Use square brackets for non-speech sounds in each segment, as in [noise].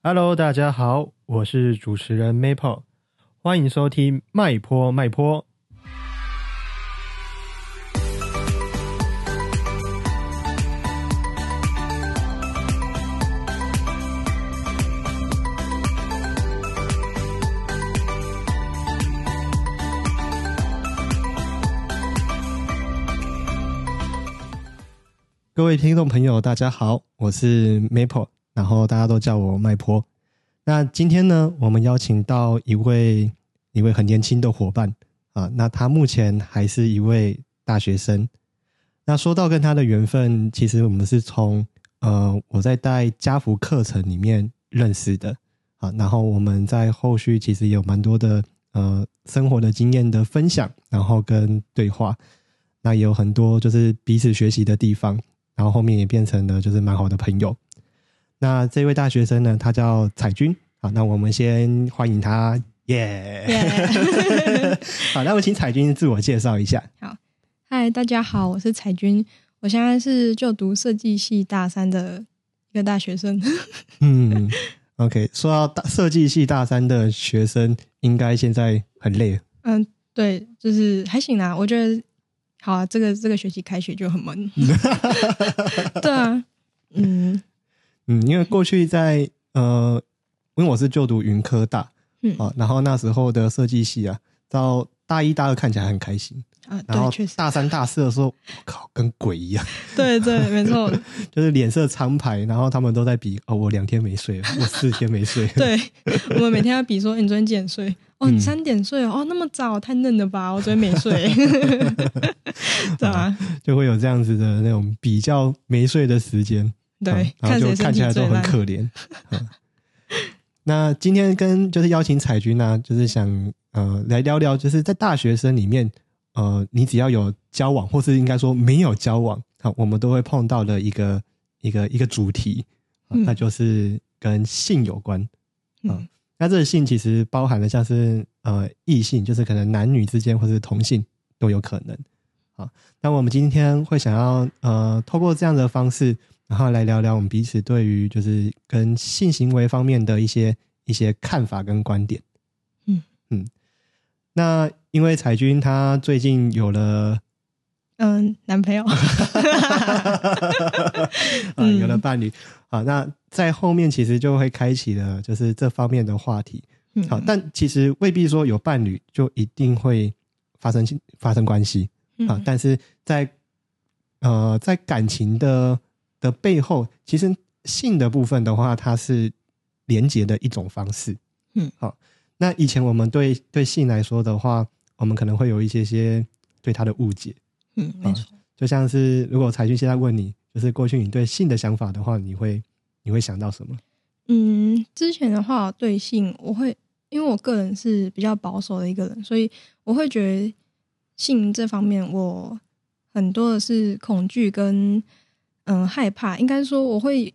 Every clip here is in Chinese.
Hello，大家好，我是主持人 Maple，欢迎收听麦坡麦坡。各位听众朋友，大家好，我是 Maple，然后大家都叫我麦坡。那今天呢，我们邀请到一位一位很年轻的伙伴啊，那他目前还是一位大学生。那说到跟他的缘分，其实我们是从呃我在带家福课程里面认识的啊，然后我们在后续其实有蛮多的呃生活的经验的分享，然后跟对话，那也有很多就是彼此学习的地方。然后后面也变成了就是蛮好的朋友。那这位大学生呢，他叫彩君。好，那我们先欢迎他，耶！[laughs] 好，那我请彩君自我介绍一下。好，嗨，大家好，我是彩君，我现在是就读设计系大三的一个大学生。[laughs] 嗯，OK，说到大设计系大三的学生，应该现在很累。嗯，对，就是还行啦，我觉得。好啊，这个这个学期开学就很闷。[laughs] 对啊，嗯嗯，因为过去在呃，因为我是就读云科大，嗯啊，然后那时候的设计系啊，到大一大二看起来很开心啊，然后确实大三大四的时候，我靠，跟鬼一样。[laughs] 对对，没错，[laughs] 就是脸色苍白，然后他们都在比哦，我两天没睡了，[laughs] 我四天没睡。对，我们每天要比说，你昨天几点睡？哦，你三点睡哦，那么早，太嫩了吧？我昨天没睡。对啊，就会有这样子的那种比较没睡的时间，对，然后就看起来都很可怜。那今天跟就是邀请彩君呢，就是想呃来聊聊，就是在大学生里面，呃，你只要有交往，或是应该说没有交往，好，我们都会碰到的一个一个一个主题，那就是跟性有关。嗯，那这个性其实包含了像是呃异性，就是可能男女之间或是同性都有可能。啊，那我们今天会想要呃，透过这样的方式，然后来聊聊我们彼此对于就是跟性行为方面的一些一些看法跟观点。嗯。嗯，那因为彩君她最近有了嗯男朋友，[laughs] 啊有了伴侣。啊，那在后面其实就会开启了就是这方面的话题。好，但其实未必说有伴侣就一定会发生发生关系。啊，但是在呃，在感情的的背后，其实性的部分的话，它是连接的一种方式。嗯，好，那以前我们对对性来说的话，我们可能会有一些些对它的误解。嗯，没错。就像是如果财军现在问你，就是过去你对性的想法的话，你会你会想到什么？嗯，之前的话对性，我会因为我个人是比较保守的一个人，所以我会觉得。性这方面，我很多的是恐惧跟嗯害怕，应该说我会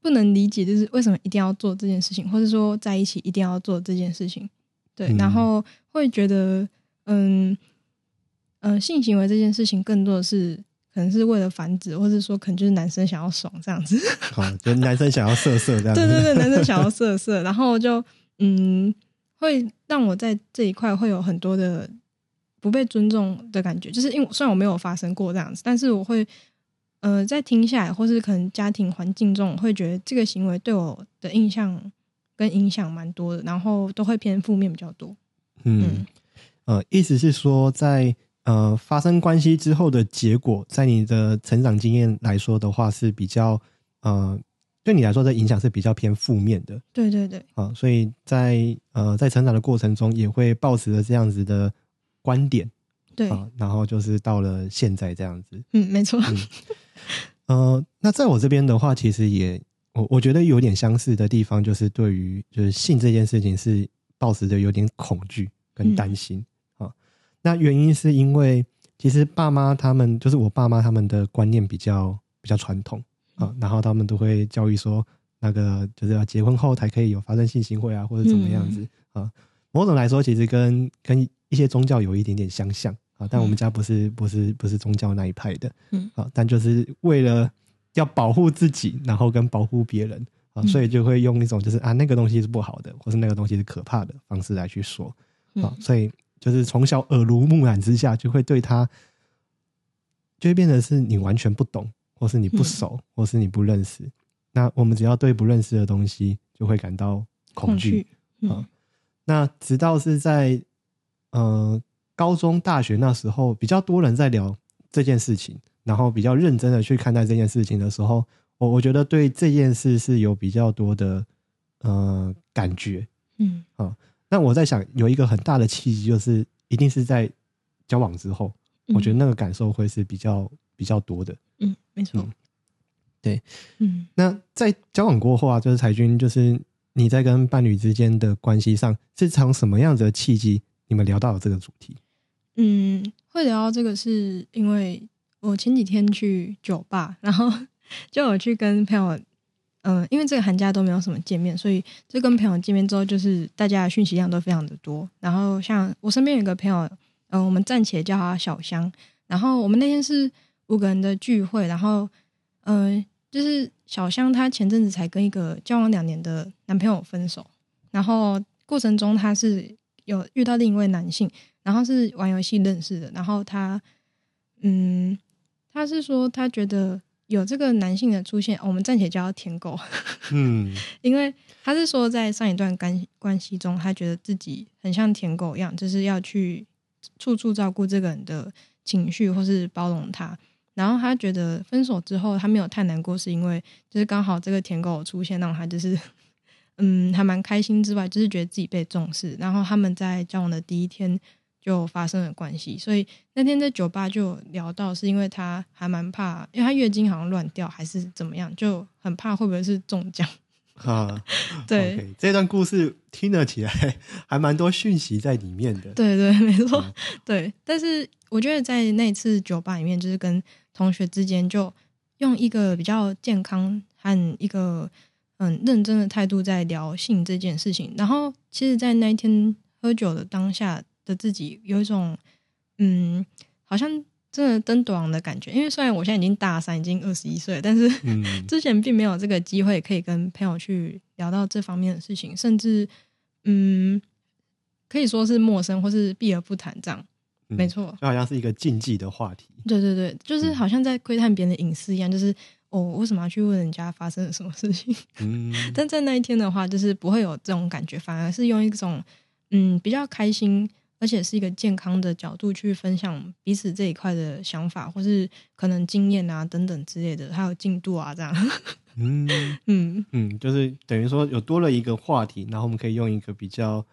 不能理解，就是为什么一定要做这件事情，或者说在一起一定要做这件事情，对，然后会觉得嗯嗯性行为这件事情更多的是可能是为了繁殖，或者说可能就是男生想要爽这样子，好，[laughs] 就男生想要色色这样，对对对，男生想要 [laughs] 色色，然后就嗯会让我在这一块会有很多的。不被尊重的感觉，就是因为虽然我没有发生过这样子，但是我会，呃，在听下来，或是可能家庭环境中，会觉得这个行为对我的印象跟影响蛮多的，然后都会偏负面比较多。嗯，呃，意思是说，在呃发生关系之后的结果，在你的成长经验来说的话，是比较呃对你来说的影响是比较偏负面的。对对对。啊，所以在呃在成长的过程中，也会抱持着这样子的。观点，对，然后就是到了现在这样子，嗯，没错，呃，那在我这边的话，其实也我我觉得有点相似的地方，就是对于就是性这件事情是抱持着有点恐惧跟担心啊。那原因是因为其实爸妈他们就是我爸妈他们的观念比较比较传统啊，然后他们都会教育说那个就是要结婚后才可以有发生性行为啊，或者怎么样子啊。某种来说，其实跟跟一些宗教有一点点相像啊，但我们家不是不是不是宗教那一派的，嗯，啊，但就是为了要保护自己，然后跟保护别人啊，嗯。所以就会用一种就是啊那个东西是不好的，或是那个东西是可怕的方式来去说啊嗯，所以就是从小耳濡目染之下，就会对他就会变得是你完全不懂，或是你不嗯。熟，或是你不认识。那我们只要对不认识的东西，就会感到恐惧。啊那直到是在呃高中、大学那时候，比较多人在聊这件事情，然后比较认真的去看待这件事情的时候，我我觉得对这件事是有比较多的呃感觉。嗯啊那我在想，有一个很大的契机，就是一定是在交往之后，我觉得那个感受会是比较比较多的。嗯，没错嗯，对，嗯那在交往过后啊，就是才君，就是你在跟伴侣之间的关系上，是从什么样子的契机，你们聊到了这个主题？嗯，会聊到这个是因为我前几天去酒吧，然后 [laughs] 就有去跟朋友，嗯、因为这个寒假都没有什么见面，所以就跟朋友见面之后，就是大家的讯息量都非常的多。然后像我身边有一个朋友，嗯、我们暂且叫他小香。然后我们那天是五个人的聚会，然后嗯、就是小香她前阵子才跟一个交往两年的男朋友分手，然后过程中她是有遇到另一位男性。然后是玩游戏认识的，然后他，嗯，他是说他觉得有这个男性的出现，哦我们暂且叫他舔狗，嗯 [laughs] 因为他是说在上一段关关系中，他觉得自己很像舔狗一样，就是要去处处照顾这个人的情绪或是包容他。然后他觉得分手之后他没有太难过，是因为就是刚好这个舔狗出现，让他就是 [laughs] 嗯还蛮开心之外，就是觉得自己被重视。然后他们在交往的第一天就发生了关系，所以那天在酒吧就聊到，是因为他还蛮怕，因为他月经好像乱掉还是怎么样，就很怕会不会是中奖。[laughs] 啊，对这段故事听了起来还蛮多讯息在里面的。对对，没错，嗯 [laughs] 对。但是我觉得在那次酒吧里面，就是跟同学之间，就用一个比较健康和一个嗯认真的态度在聊性这件事情。然后，其实，在那一天喝酒的当下的自己，有一种嗯，好像真的登短的感觉。因为虽然我现在已经大三，已经二十一岁，但是嗯 [laughs] 之前并没有这个机会可以跟朋友去聊到这方面的事情，甚至嗯，可以说是陌生或是避而不谈这样。嗯没错，就好像是一个禁忌的话题。对对对，就是好像在窥探别人的隐私一样，就是哦，我为什么要去问人家发生了什么事情？嗯 [laughs] 但在那一天的话，就是不会有这种感觉，反而是用一种嗯比较开心，而且是一个健康的角度去分享彼此这一块的想法，或是可能经验啊等等之类的，还有进度啊这样。嗯 [laughs] 嗯嗯，就是等于说有多了一个话题，然后我们可以用一个比较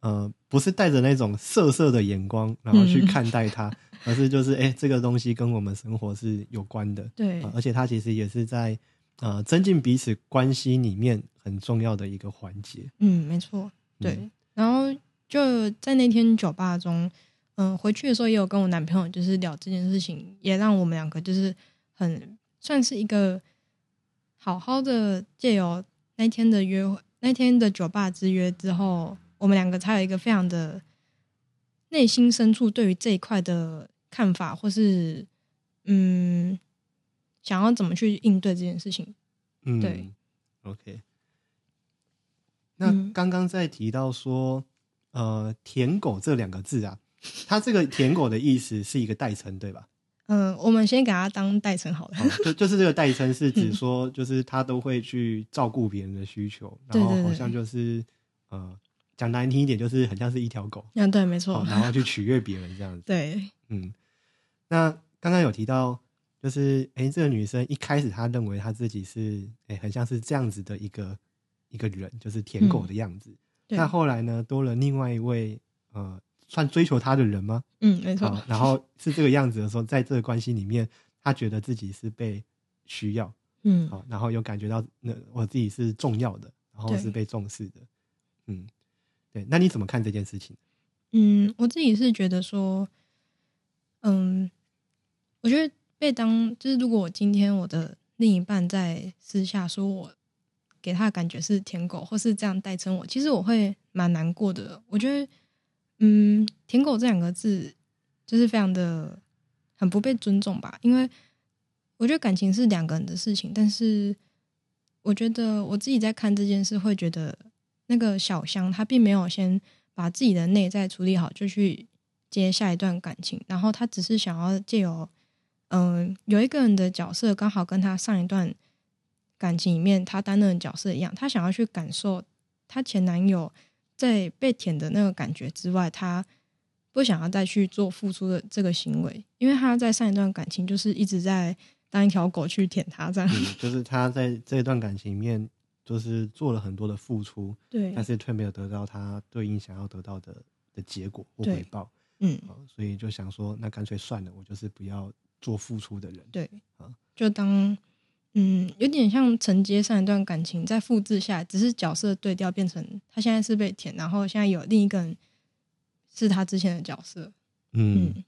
呃，不是带着那种色色的眼光，然后去嗯看待它，而是就是哎、这个东西跟我们生活是有关的。对呃而且它其实也是在呃增进彼此关系里面很重要的一个环节。嗯，没错，对。嗯然后就在那天酒吧中，嗯、回去的时候也有跟我男朋友就是聊这件事情，也让我们两个就是很算是一个好好的借由那天的约会，那天的酒吧之约之后，我们两个才有一个非常的内心深处对于这一块的看法，或是嗯，想要怎么去应对这件事情。嗯，对，OK。那嗯刚刚在提到说，呃，舔狗这两个字啊，它这个舔狗的意思是一个代称，对吧？嗯、我们先给他当代称好了。哦，就就是这个代称是指嗯说，就是他都会去照顾别人的需求，然后好像就是呃，讲难听一点，就是很像是一条狗，嗯，对，没错哦，然后去取悦别人这样子。[laughs] 对，嗯，那刚刚有提到，就是哎，这个女生一开始她认为她自己是哎，很像是这样子的一个一个人，就是舔狗的样子。对那后来呢，多了另外一位呃，算追求他的人吗？嗯，没错，好，然后是这个样子的时候，在这个关系里面，他觉得自己是被需要，嗯好，然后有感觉到那我自己是重要的，然后是被重视的。嗯，对，那你怎么看这件事情？嗯，我自己是觉得说，嗯，我觉得被当就是如果我今天我的另一半在私下说我给他的感觉是舔狗，或是这样代称我，其实我会蛮难过的。我觉得，嗯，舔狗这两个字就是非常的很不被尊重吧，因为我觉得感情是两个人的事情，但是我觉得我自己在看这件事，会觉得那个小香她并没有先把自己的内在处理好，就去接下一段感情，然后她只是想要借由嗯有一个人的角色刚好跟她上一段感情里面她担任的角色一样，她想要去感受她前男友在被舔的那个感觉之外，她不想要再去做付出的这个行为，因为她在上一段感情就是一直在。当一条狗去舔他，这样就是他在这段感情里面，就是做了很多的付出，对，但是却没有得到他对应想要得到的的结果或回报，嗯，所以就想说，那干脆算了，我就是不要做付出的人，对，啊，就当嗯，有点像承接上一段感情再复制下来，只是角色对调，变成他现在是被舔，然后现在有另一个人是他之前的角色，嗯，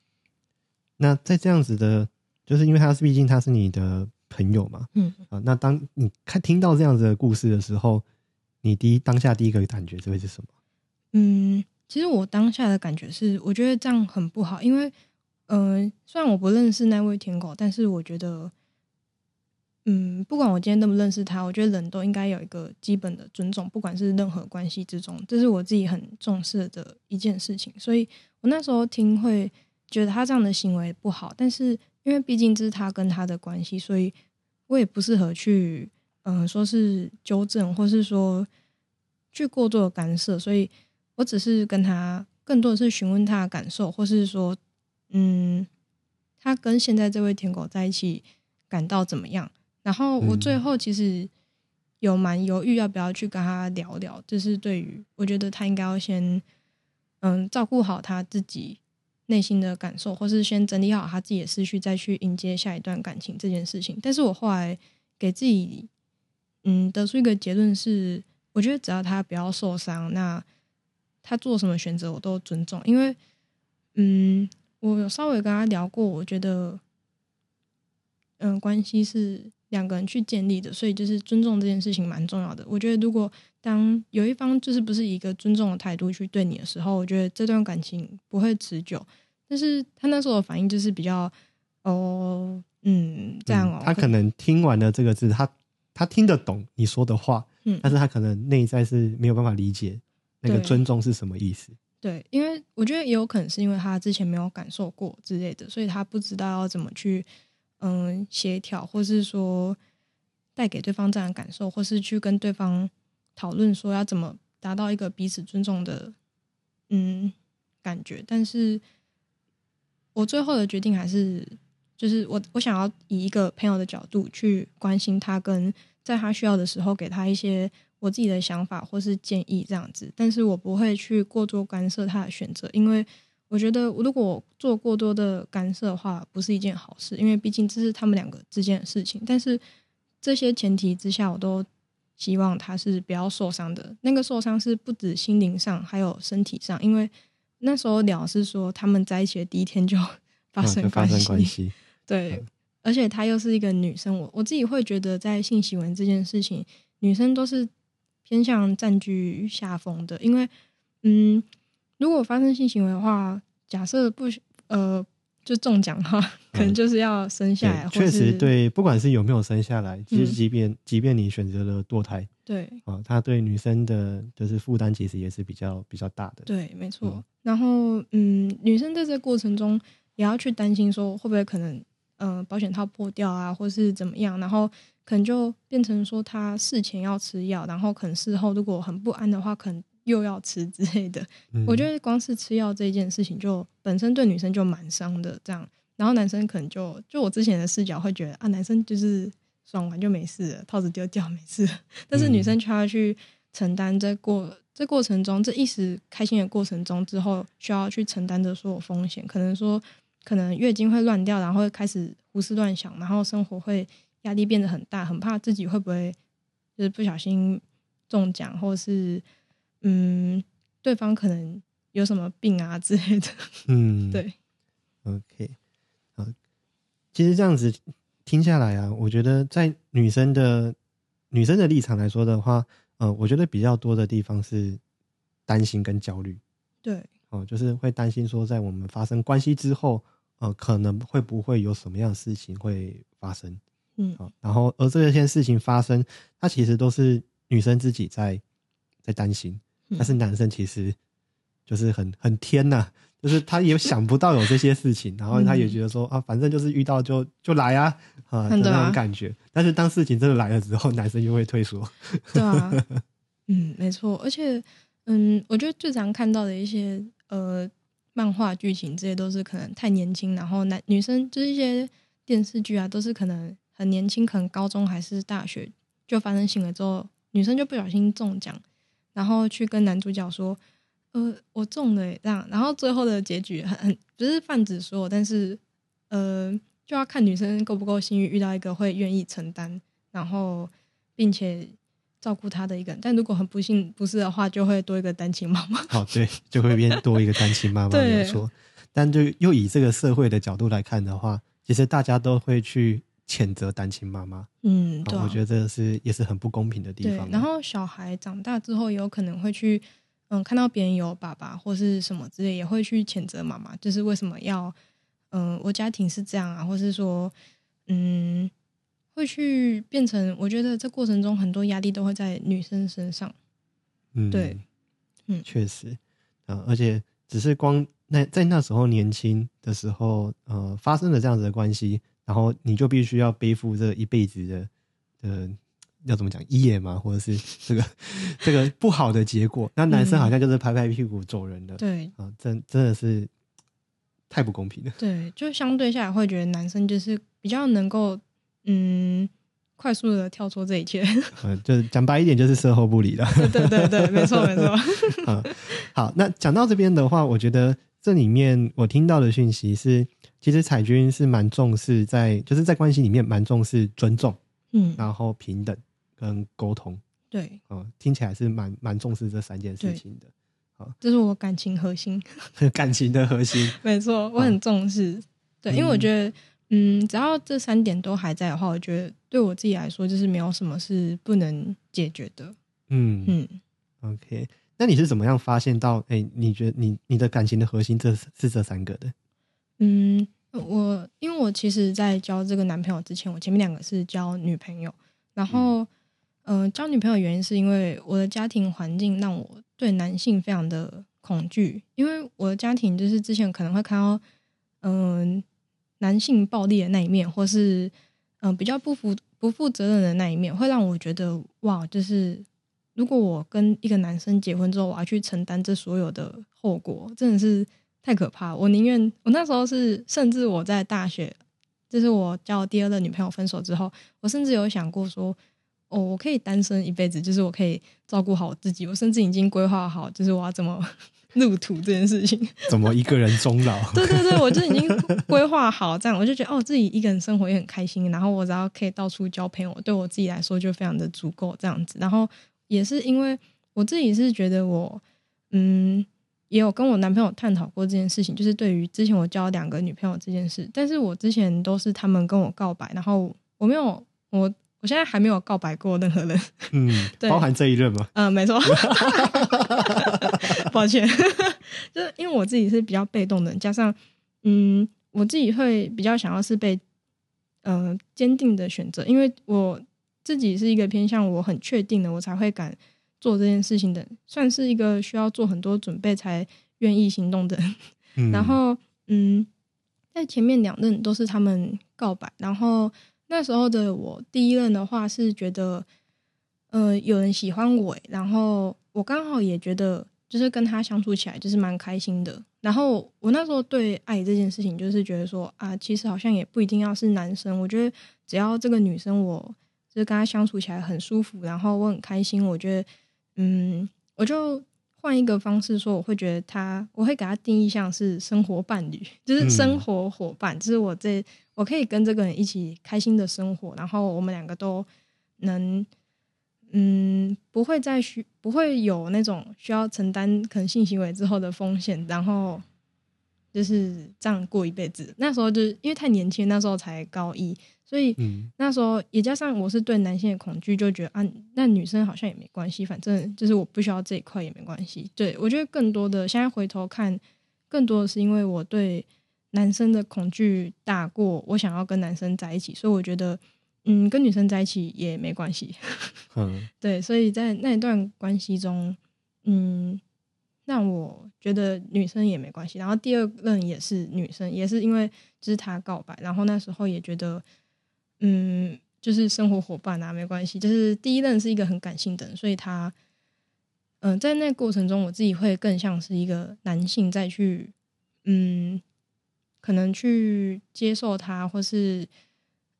那在这样子的。就是因为他是，毕竟他是你的朋友嘛，嗯啊，那当你看听到这样子的故事的时候，你第一当下第一个感觉会是什么？嗯，其实我当下的感觉是，我觉得这样很不好，因为，嗯，虽然我不认识那位舔狗，但是我觉得，嗯，不管我今天认不认识他，我觉得人都应该有一个基本的尊重，不管是任何关系之中，这是我自己很重视的一件事情，所以我那时候听会觉得他这样的行为不好，但是。因为毕竟这是他跟他的关系，所以我也不适合去，嗯，说是纠正，或是说去过多的干涉，所以我只是跟他更多的是询问他的感受，或是说，嗯，他跟现在这位舔狗在一起感到怎么样？然后我最后其实有蛮犹豫要不要去跟他聊聊，就是对于我觉得他应该要先，嗯，照顾好他自己。内心的感受，或是先整理好他自己的思绪，再去迎接下一段感情这件事情。但是我后来给自己，嗯，得出一个结论是，我觉得只要他不要受伤，那他做什么选择我都尊重。因为，嗯，我有稍微跟他聊过，我觉得，嗯，关系是两个人去建立的，所以就是尊重这件事情蛮重要的。我觉得如果当有一方就是不是一个尊重的态度去对你的时候，我觉得这段感情不会持久。但是他那时候的反应就是比较哦，嗯，这样哦。他可能听完了这个字，他他听得懂你说的话，嗯，但是他可能内在是没有办法理解那个尊重是什么意思。对，因为我觉得也有可能是因为他之前没有感受过之类的，所以他不知道要怎么去嗯协调，或是说带给对方这样的感受，或是去跟对方。讨论说要怎么达到一个彼此尊重的嗯感觉，但是我最后的决定还是就是我我想要以一个朋友的角度去关心他，跟在他需要的时候给他一些我自己的想法或是建议这样子，但是我不会去过多干涉他的选择，因为我觉得如果做过多的干涉的话，不是一件好事，因为毕竟这是他们两个之间的事情。但是这些前提之下，我都。希望他是不要受伤的。那个受伤是不止心灵上，还有身体上。因为那时候聊是说他们在一起的第一天就 [laughs] 发生关系，对。而且她又是一个女生，我我自己会觉得，在性行为这件事情，女生都是偏向占据下风的。因为，嗯，如果发生性行为的话，假设不呃。就中奖哈，可能就是要生下来。确实，对，不管是有没有生下来，其实即便即便你选择了堕胎，对啊，他对女生的就是负担其实也是比较比较大的。对，没错。然后，嗯，女生在这过程中也要去担心说会不会可能，呃，保险套破掉啊，或是怎么样，然后可能就变成说她事前要吃药，然后可能事后如果很不安的话，可能。又要吃之类的，我觉得光是吃药这件事情就本身对女生就蛮伤的。这样，然后男生可能就就我之前的视角会觉得啊，男生就是爽完就没事了，套子丢掉没事。但是女生却要去承担这过这过程中这一时开心的过程中之后需要去承担的所有风险，可能说可能月经会乱掉，然后开始胡思乱想，然后生活会压力变得很大，很怕自己会不会就是不小心中奖，或者是。嗯，对方可能有什么病啊之类的。嗯，[laughs] 对。OK，好，其实这样子听下来啊，我觉得在女生的女生的立场来说的话，呃，我觉得比较多的地方是担心跟焦虑。对，哦，就是会担心说，在我们发生关系之后，呃，可能会不会有什么样的事情会发生？嗯啊，然后而这些事情发生，它其实都是女生自己在在担心，嗯但是男生其实就是很很天呐、[laughs] 就是他也想不到有这些事情，然后他也觉得说啊，反正就是遇到就就来啊啊那种感觉。但是当事情真的来了之后，男生就会退缩。对啊，[laughs] 嗯，没错，而且，嗯，我觉得最常看到的一些呃漫画剧情，这些都是可能太年轻，然后男女生就是一些电视剧啊，都是可能很年轻，可能高中还是大学就发生性了之后，女生就不小心中奖，然后去跟男主角说，呃，我中了耶这样，然后最后的结局很很不是泛指所有，但是呃，就要看女生够不够幸运，遇到一个会愿意承担，然后并且照顾她的一个人。但如果很不幸不是的话，就会多一个单亲妈妈。哦，对，就会变 [laughs] 多一个单亲妈妈，对没有错。但就又以这个社会的角度来看的话，其实大家都会去谴责单亲妈妈。嗯，对、啊哦我觉得这是也是很不公平的地对方。。然后小孩长大之后，也有可能会去，嗯，看到别人有爸爸或是什么之类，也会去谴责妈妈，就是为什么要，嗯，我家庭是这样啊，或是说，嗯，会去变成，我觉得这过程中很多压力都会在女生身上。嗯，对，嗯确实，啊、而且只是光那在那时候年轻的时候，呃，发生了这样子的关系，然后你就必须要背负这一辈子的的要怎么讲业嘛，或者是这个这个不好的结果。那男生嗯好像就是拍拍屁股走人的，对啊，真真的是太不公平了。对，就相对下来会觉得男生就是比较能够，嗯，快速的跳出这一切。[laughs] 嗯，就是讲白一点，就是售后不理了。对对对对，没错没错。[laughs] 嗯，好，那讲到这边的话，我觉得这里面我听到的讯息是，其实彩军是蛮重视在，就是在关系里面蛮重视尊重，嗯，然后平等跟沟通，对，嗯，听起来是蛮蛮重视这三件事情的，这是我感情核心。[laughs] 感情的核心。没错，我很重视。对，因为我觉得，嗯，只要这三点都还在的话，我觉得对我自己来说，就是没有什么是不能解决的。嗯嗯 OK，那你是怎么样发现到，哎、你觉得你你的感情的核心这是这三个的？嗯，我因为我其实，在交这个男朋友之前，我前面两个是交女朋友，然后，嗯、呃，交女朋友原因是因为我的家庭环境让我对男性非常的恐惧，因为我的家庭就是之前可能会看到，嗯、男性暴力的那一面，或是嗯、呃比较不负不负责任的那一面，会让我觉得哇，就是如果我跟一个男生结婚之后，我要去承担这所有的后果，真的是太可怕。我宁愿我那时候是，甚至我在大学，就是我交第二任女朋友分手之后，我甚至有想过说，哦，我可以单身一辈子，就是我可以照顾好我自己，我甚至已经规划好，就是我要怎么 [laughs] 入土这件事情。怎么一个人终老？[laughs] 对对对，我就已经规划好这样，我就觉得哦，自己一个人生活也很开心，然后我只要可以到处交朋友，对我自己来说就非常的足够这样子。然后也是因为我自己是觉得我，嗯，也有跟我男朋友探讨过这件事情，就是对于之前我交两个女朋友这件事，但是我之前都是他们跟我告白，然后我没有我。我现在还没有告白过任何人，[laughs] 嗯，对包含这一任吗？嗯，没错，[laughs] 抱歉，[laughs] 就是因为我自己是比较被动的，加上嗯，我自己会比较想要是被呃坚定的选择，因为我自己是一个偏向我很确定的，我才会敢做这件事情的，算是一个需要做很多准备才愿意行动的 [laughs] 然后嗯，在前面两任都是他们告白，然后那时候的我第一任的话是觉得，呃，有人喜欢我，然后我刚好也觉得就是跟他相处起来就是蛮开心的。然后我那时候对爱这件事情就是觉得说啊，其实好像也不一定要是男生，我觉得只要这个女生我就是跟他相处起来很舒服，然后我很开心，我觉得嗯，我就。换一个方式说，我会觉得他，我会给他定义像是生活伴侣，就是生活伙伴，就是我这我可以跟这个人一起开心的生活，然后我们两个都能，嗯，不会再需不会有那种需要承担可能性行为之后的风险，然后就是这样过一辈子。那时候就是因为太年轻，那时候才高一，所以嗯那时候也加上我是对男性的恐惧，就觉得啊，那女生好像也没关系，反正就是我不需要这一块也没关系。对我觉得更多的现在回头看，更多的是因为我对男生的恐惧大过我想要跟男生在一起，所以我觉得嗯，跟女生在一起也没关系。嗯 [laughs] 对，所以在那一段关系中，嗯，让我觉得女生也没关系。然后第二任也是女生，也是因为就是他告白，然后那时候也觉得，嗯，就是生活伙伴啊，没关系。就是第一任是一个很感性的人，所以他，嗯、在那过程中，我自己会更像是一个男性再去，嗯，可能去接受他，或是。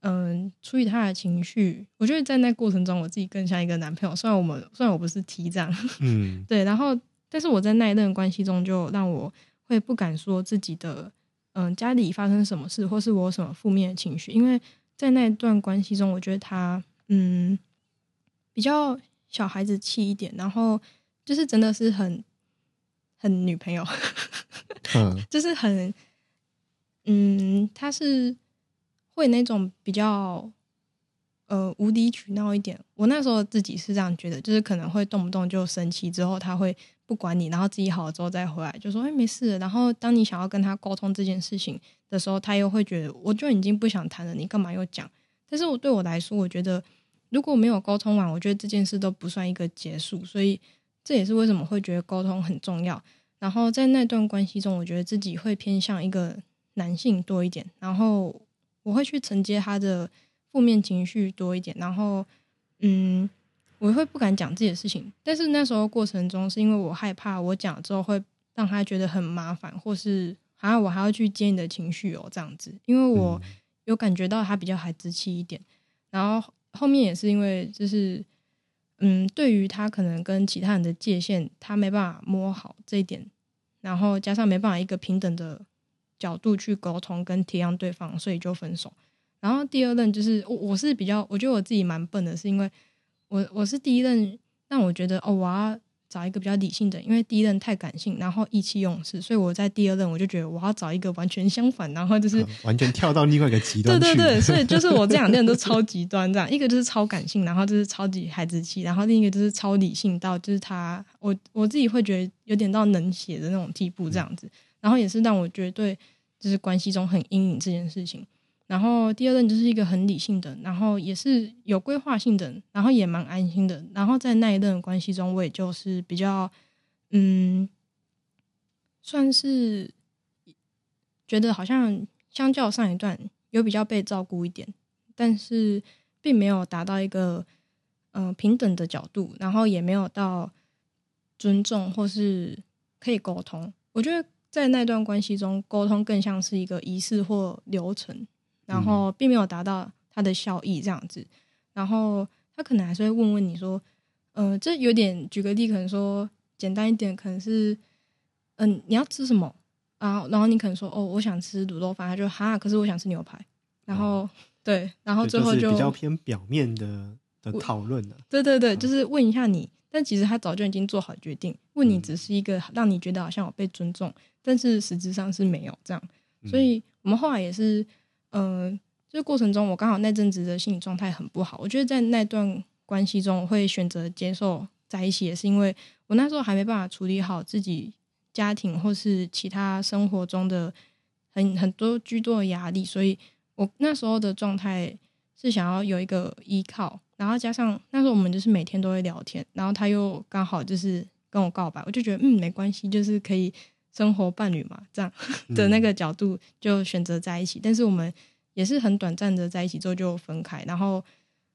嗯，处理他的情绪，我觉得在那过程中，我自己更像一个男朋友。虽然我们虽然我不是 T 这样，[laughs] 嗯对，然后但是我在那一段关系中，就让我会不敢说自己的嗯家里发生什么事，或是我有什么负面的情绪，因为在那一段关系中，我觉得他嗯比较小孩子气一点，然后就是真的是很很女朋友，[laughs] 嗯就是很嗯，他是会那种比较呃无理取闹一点。我那时候自己是这样觉得，就是可能会动不动就生气，之后他会不管你，然后自己好了之后再回来，就说哎没事。然后当你想要跟他沟通这件事情的时候，他又会觉得我就已经不想谈了，你干嘛又讲？但是我对我来说，我觉得如果没有沟通完，我觉得这件事都不算一个结束，所以这也是为什么会觉得沟通很重要。然后在那段关系中，我觉得自己会偏向一个男性多一点，然后我会去承接他的负面情绪多一点，然后嗯，我会不敢讲自己的事情。但是那时候过程中，是因为我害怕我讲了之后会让他觉得很麻烦，或是好像我还要去接你的情绪哦这样子，因为我有感觉到他比较孩子气一点，然后后面也是因为就是。嗯，对于他可能跟其他人的界限，他没办法摸好这一点，然后加上没办法一个平等的角度去沟通跟体谅对方，所以就分手。然后第二任就是我，我是比较，我觉得我自己蛮笨的，是因为我我是第一任，让我觉得哦，我要找一个比较理性的，因为第一任太感性，然后意气用事，所以我在第二任我就觉得我要找一个完全相反，然后就是、[laughs] 嗯完全跳到另外一个极端。对对对，所以 [laughs] 就是我这两任都超极端，这样一个就是超感性，然后就是超级孩子气，然后另一个就是超理性到就是他，我我自己会觉得有点到冷血的那种地步这样子，然后也是让我觉得对就是关系中很阴影这件事情。然后第二任就是一个很理性的，然后也是有规划性的，然后也蛮安心的。然后在那一任的关系中，我也就是比较嗯，算是觉得好像相较上一段有比较被照顾一点，但是并没有达到一个嗯、平等的角度，然后也没有到尊重或是可以沟通。我觉得在那段关系中，沟通更像是一个仪式或流程，然后并没有达到它的效益这样子。然后他可能还是会问问你说，呃，这有点举个例，可能说简单一点，可能是嗯、你要吃什么？然后然后你可能说哦，我想吃卤肉饭，他就哈，可是我想吃牛排。然后、对，然后最后就是比较偏表面的的讨论啊了。对对对，就是问一下你，但其实他早就已经做好决定，问你嗯只是一个让你觉得好像我被尊重，但是实质上是没有这样。嗯所以我们后来也是，嗯、这过程中，我刚好那阵子的心理状态很不好。我觉得在那段关系中，我会选择接受在一起，也是因为我那时候还没办法处理好自己家庭或是其他生活中的很很多居多的压力，所以我那时候的状态是想要有一个依靠，然后加上那时候我们就是每天都会聊天，然后他又刚好就是跟我告白，我就觉得嗯没关系，就是可以生活伴侣嘛，这样 [laughs] 的那个角度就选择在一起。但是我们也是很短暂的在一起之后就分开，然后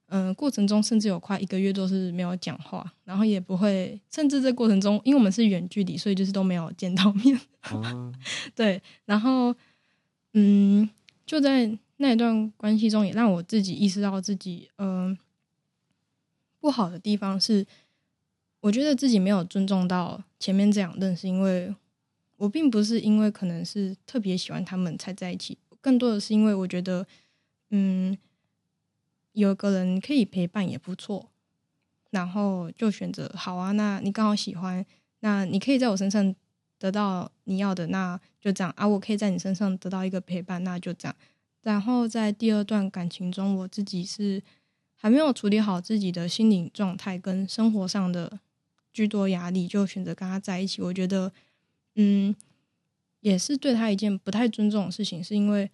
嗯、呃过程中甚至有快一个月都是没有讲话，然后也不会，甚至这过程中因为我们是远距离，所以就是都没有见到面。哦，[laughs] 对，然后嗯，就在那一段关系中，也让我自己意识到自己嗯、不好的地方是，我觉得自己没有尊重到前面这两任，是因为我并不是因为可能是特别喜欢他们才在一起，更多的是因为我觉得嗯，有个人可以陪伴也不错，然后就选择好啊，那你刚好喜欢，那你可以在我身上得到你要的，那就这样啊。我可以在你身上得到一个陪伴，那就这样。然后在第二段感情中，我自己是还没有处理好自己的心理状态跟生活上的居多压力，就选择跟他在一起。我觉得，嗯，也是对他一件不太尊重的事情，是因为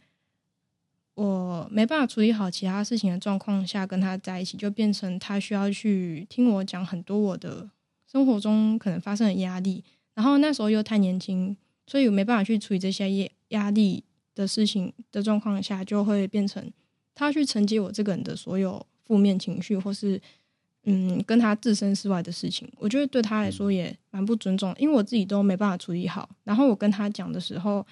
我没办法处理好其他事情的状况下跟他在一起，就变成他需要去听我讲很多我的生活中可能发生的压力，然后那时候又太年轻，所以我没办法去处理这些压压力的事情的状况下，就会变成他去承接我这个人的所有负面情绪，或是嗯跟他置身事外的事情，我觉得对他来说也蛮不尊重，因为我自己都没办法处理好，然后我跟他讲的时候，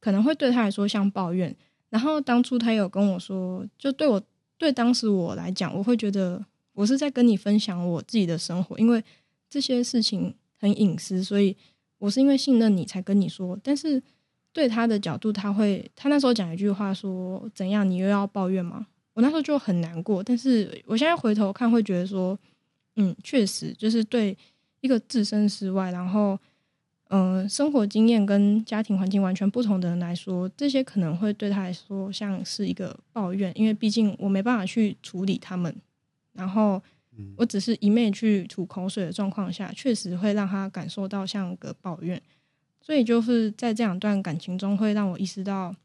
可能会对他来说像抱怨。然后当初他有跟我说，就对我对当时我来讲，我会觉得我是在跟你分享我自己的生活，因为这些事情很隐私，所以我是因为信任你才跟你说。但是对他的角度，他会他那时候讲一句话说：“怎样，你又要抱怨吗？”我那时候就很难过。但是我现在回头看，会觉得说，嗯，确实就是对一个置身事外，然后。嗯，生活经验跟家庭环境完全不同的人来说，这些可能会对他来说像是一个抱怨，因为毕竟我没办法去处理他们，然后我只是一昧去吐口水的状况下，确实会让他感受到像个抱怨，所以就是在这两段感情中，会让我意识到，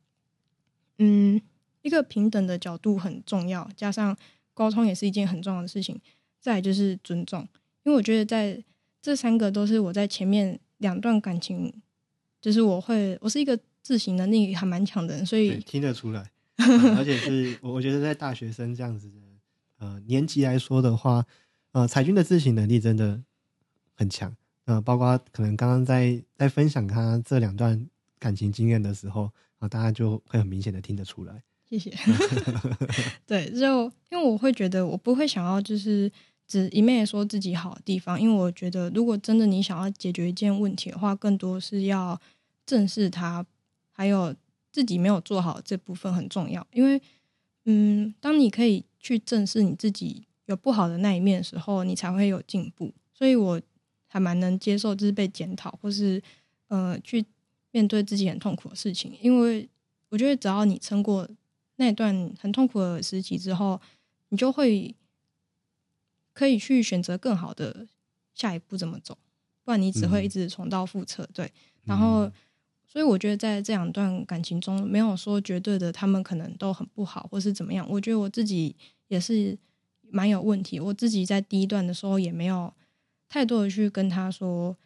嗯，一个平等的角度很重要，加上沟通也是一件很重要的事情，再就是尊重，因为我觉得在这三个都是我在前面。两段感情，就是我会，我是一个自省能力还蛮强的人，所以听得出来，[laughs] 而且是我我觉得在大学生这样子的呃年级来说的话，呃，彩军的自省能力真的很强，呃，包括可能刚刚在在分享他这两段感情经验的时候啊，大家就会很明显的听得出来。谢谢。[laughs] 对，就因为我会觉得我不会想要就是。只一面说自己好的地方，因为我觉得，如果真的你想要解决一件问题的话，更多是要正视它，还有自己没有做好这部分很重要。因为，嗯，当你可以去正视你自己有不好的那一面的时候，你才会有进步。所以我还蛮能接受，就是被检讨，或是呃，去面对自己很痛苦的事情。因为我觉得，只要你撑过那段很痛苦的时期之后，你就会。可以去选择更好的下一步怎么走，不然你只会一直重蹈覆辙。对，然后所以我觉得在这两段感情中，没有说绝对的他们可能都很不好，或是怎么样。我觉得我自己也是蛮有问题。我自己在第一段的时候也没有太多的去跟他说，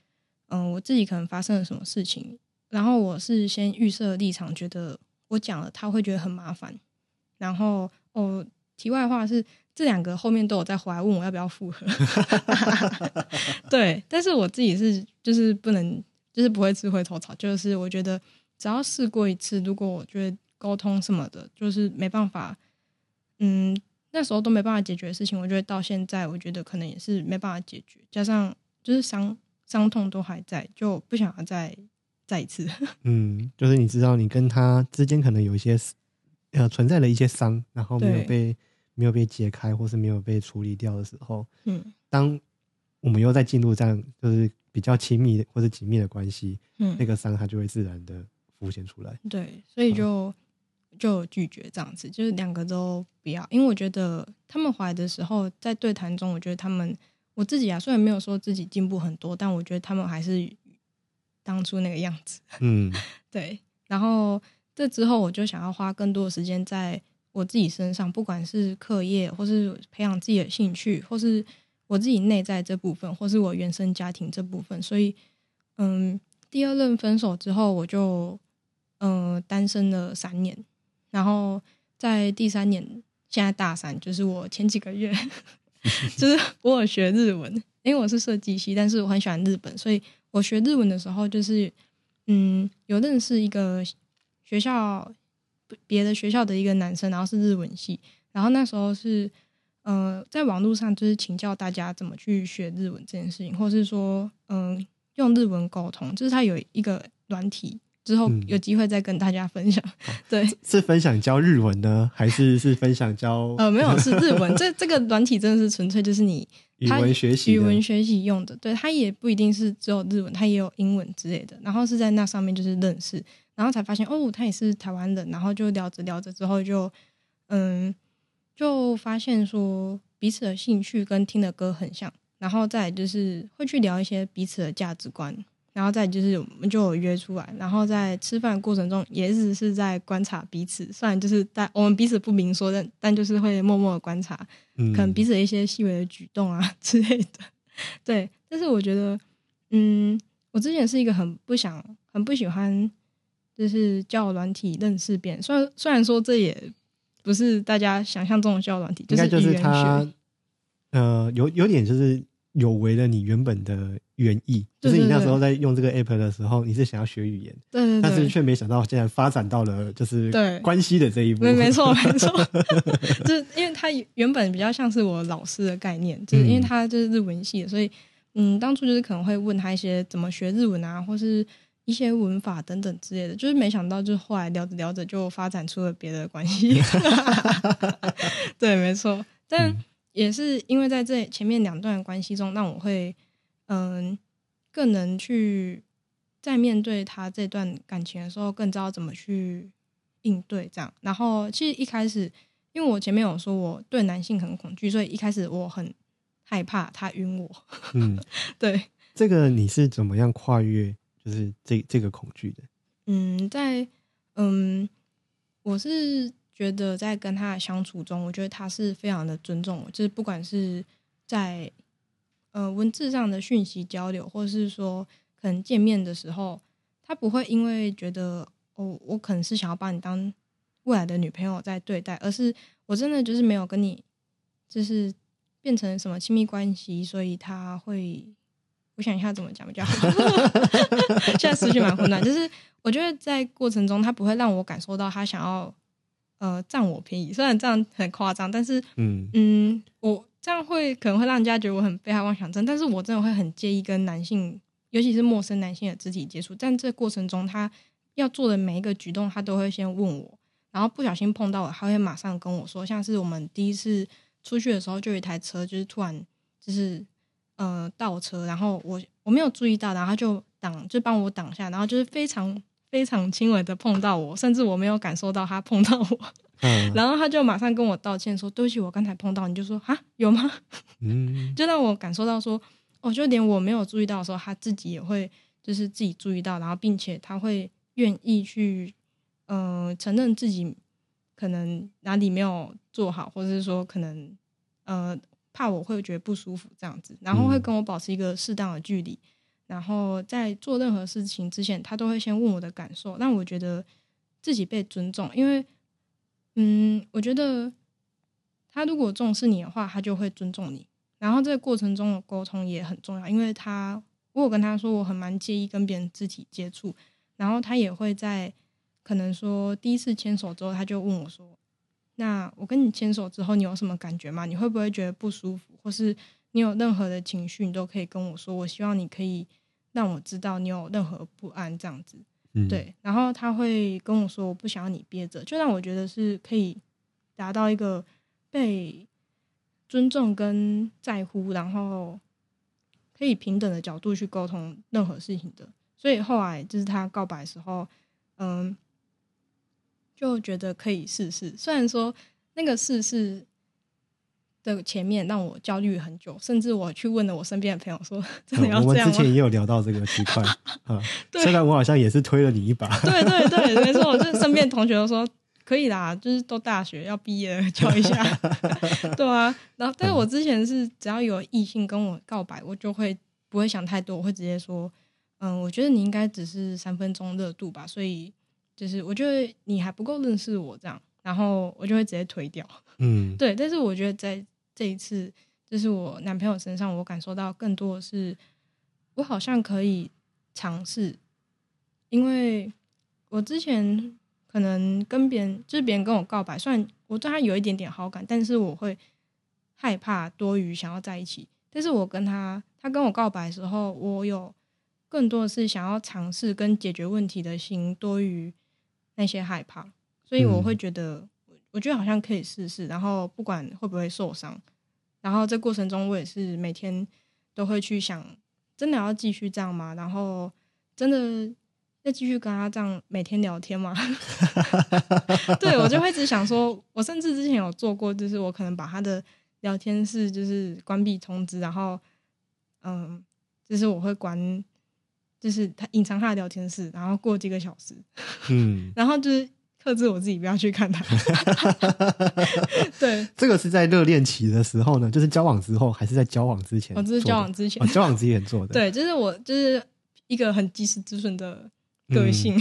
嗯，我自己可能发生了什么事情。然后我是先预设立场，觉得我讲了他会觉得很麻烦。然后哦，题外话是。这两个后面都有在回来问我要不要复合，[laughs] 对，但是我自己是就是不能，就是不会吃回头草，就是我觉得只要试过一次，如果我觉得沟通什么的，就是没办法，嗯，那时候都没办法解决的事情，我觉得到现在，我觉得可能也是没办法解决，加上就是伤伤痛都还在，就不想要再再一次。[laughs] 嗯，就是你知道，你跟他之间可能有一些呃存在了一些伤，然后没有被。没有被解开，或是没有被处理掉的时候，嗯，当我们又在进入这样就是比较亲密或者紧密的关系，嗯，那个伤它就会自然的浮现出来。对，所以就就拒绝这样子，就是两个都不要，因为我觉得他们怀的时候在对谈中，我觉得他们我自己啊，虽然没有说自己进步很多，但我觉得他们还是当初那个样子。[laughs] 嗯，对。然后这之后，我就想要花更多的时间在。我自己身上，不管是课业，或是培养自己的兴趣，或是我自己内在这部分，或是我原生家庭这部分，所以，嗯，第二任分手之后，我就嗯单身了三年，然后在第三年，现在大三，就是我前几个月，[laughs] 就是我有学日文，因为我是设计系，但是我很喜欢日本，所以我学日文的时候，就是嗯有认识一个学校。别的学校的一个男生，然后是日文系，然后那时候是，呃，在网络上就是请教大家怎么去学日文这件事情，或是说，嗯，用日文沟通，就是他有一个软体，之后有机会再跟大家分享。对，是分享教日文呢，还是是分享教？呃，没有，是日文。[laughs] 这这个软体真的是纯粹就是你语文学习、语文学习用的。对，它也不一定是只有日文，它也有英文之类的。然后是在那上面就是认识。然后才发现哦，他也是台湾人，然后就聊着聊着之后就，嗯，就发现说彼此的兴趣跟听的歌很像，然后再就是会去聊一些彼此的价值观，然后再就是我们就有约出来，然后在吃饭过程中也一直是在观察彼此，虽然就是在我们彼此不明说，但但就是会默默的观察，嗯，可能彼此的一些细微的举动啊 [laughs] 之类的。对，但是我觉得，嗯，我之前是一个很不想、很不喜欢，就是交友软体认识别人。虽然虽然说这也不是大家想象中的交友软体，应该就是语言他学。，呃，有有点就是有违了你原本的原意，就是你那时候在用这个 app 的时候，你是想要学语言，对对对，但是却没想到竟然发展到了就是对关系的这一步。没没错没 [laughs] 错，就是因为他原本比较像是我老师的概念，就是因为嗯。他就是日文系的，所以嗯，当初就是可能会问他一些怎么学日文啊，或是一些文法等等之类的，就是没想到就是后来聊着聊着就发展出了别的关系。[laughs] [laughs] 对，没错，但嗯也是因为在这前面两段关系中，让我会嗯更能去在面对他这段感情的时候，更知道怎么去应对这样。然后其实一开始，因为我前面有说我对男性很恐惧，所以一开始我很害怕他晕我。嗯，[laughs] 对，这个你是怎么样跨越就是这这个恐惧的？嗯，在嗯，我是觉得在跟他的相处中，我觉得他是非常的尊重我，就是不管是在呃文字上的讯息交流，或是说可能见面的时候，他不会因为觉得哦，我可能是想要把你当未来的女朋友在对待，而是我真的就是没有跟你就是变成什么亲密关系，所以他会。我想一下怎么讲比较好。[laughs] 现在思绪蛮混乱，就是我觉得在过程中，他不会让我感受到他想要呃占我便宜，虽然这样很夸张，但是嗯嗯，我这样会可能会让人家觉得我很被害妄想症，但是我真的会很介意跟男性，尤其是陌生男性的肢体接触。但这过程中，他要做的每一个举动，他都会先问我，然后不小心碰到了，他会马上跟我说。像是我们第一次出去的时候，就有一台车，就是突然就是呃倒车，然后我我没有注意到，然后他就挡，就帮我挡下，然后就是非常非常轻微的碰到我，甚至我没有感受到他碰到我。嗯 [laughs] 然后他就马上跟我道歉说：“对不起，我刚才碰到你。”就说：“啊，有吗嗯？” [laughs] 就让我感受到说，哦，就连我没有注意到的时候，他自己也会就是自己注意到，然后并且他会愿意去，呃，承认自己可能哪里没有做好，或者是说可能呃怕我会觉得不舒服这样子，然后会嗯跟我保持一个适当的距离。然后在做任何事情之前，他都会先问我的感受，让我觉得自己被尊重，因为。嗯，我觉得他如果重视你的话，他就会尊重你。然后这个过程中的沟通也很重要，因为他我有跟他说我很蛮介意跟别人肢体接触，然后他也会在可能说第一次牵手之后，他就问我说：“那我跟你牵手之后，你有什么感觉吗？你会不会觉得不舒服，或是你有任何的情绪，你都可以跟我说。我希望你可以让我知道你有任何不安这样子。”嗯，对，然后他会跟我说：“我不想要你憋着。”就让我觉得是可以达到一个被尊重跟在乎，然后可以平等的角度去沟通任何事情的。所以后来就是他告白的时候，嗯，就觉得可以试试。虽然说那个试试的前面让我焦虑很久，甚至我去问了我身边的朋友说：“真的要这样吗？”之 [laughs] 前也有聊到这个区块啊，[laughs] 对虽然我好像也是推了你一把，对对对，没错，我就是身边同学都说可以啦，就是都大学要毕业了，教一下，[laughs] 对啊。然后，但是我之前是只要有异性跟我告白，我就会不会想太多，我会直接说，嗯，我觉得你应该只是三分钟热度吧，所以就是我觉得你还不够认识我这样，然后我就会直接推掉。嗯对，但是我觉得在这一次，就是我男朋友身上，我感受到更多的是，我好像可以尝试，因为我之前可能跟别人，就是别人跟我告白，虽然我对他有一点点好感，但是我会害怕多于想要在一起。但是我跟他，他跟我告白的时候，我有更多的是想要尝试跟解决问题的心，多于那些害怕，所以我会嗯觉得。我觉得好像可以试试，然后不管会不会受伤，然后这过程中我也是每天都会去想，真的要继续这样吗？然后真的要继续跟他这样每天聊天吗？[laughs] 对我就会一直想说，我甚至之前有做过，就是我可能把他的聊天室就是关闭通知，然后嗯，就是我会关就是他隐藏他的聊天室，然后过几个小时，[laughs] 嗯，然后就是克制我自己不要去看他。[laughs] 对，这个是在热恋期的时候呢，就是交往之后，还是在交往之前？我这是交往之前哦，，交往之前做的。，对，就是我就是一个很及时止损的个性，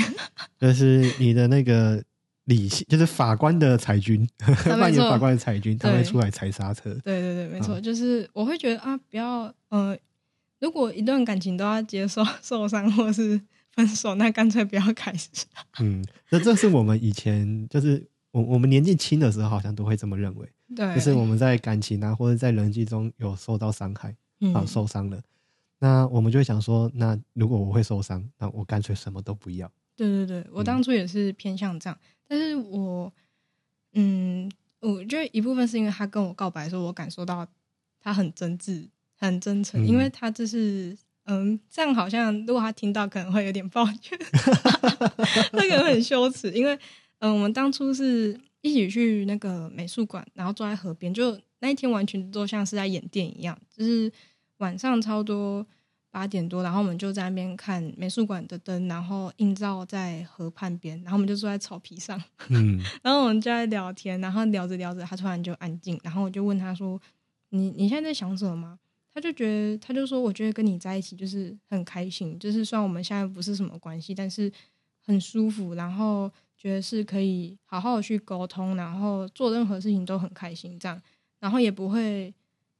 就是你的那个理性，就是法官的裁军，扮演法官的裁军，他会出来踩刹车。对对对，没错，嗯就是我会觉得啊，不要呃，如果一段感情都要接受受伤或是分手，[laughs] 那干脆不要开始。嗯，那这是我们以前就是我我们年纪轻的时候，好像都会这么认为，对，就是我们在感情啊或者在人际中有受到伤害嗯啊受伤了，那我们就会想说，那如果我会受伤，那我干脆什么都不要。对对对，我嗯当初也是偏向这样，但是我嗯，我觉得一部分是因为他跟我告白的时候，我感受到他很真挚、很真诚，嗯因为他这是。嗯，这样好像如果他听到可能会有点抱歉，他可能很羞耻，因为嗯，我们当初是一起去那个美术馆，然后坐在河边，就那一天完全都像是在演电影一样，就是晚上超多八点多，然后我们就在那边看美术馆的灯，然后映照在河畔边，然后我们就坐在草皮上，嗯。[laughs] 然后我们就在聊天，然后聊着聊着，他突然就安静，然后我就问他说：“你你现在在想什么吗？”他就觉得，他就说：“我觉得跟你在一起就是很开心，就是虽然我们现在不是什么关系，但是很舒服，然后觉得是可以好好的去沟通，然后做任何事情都很开心，这样，然后也不会，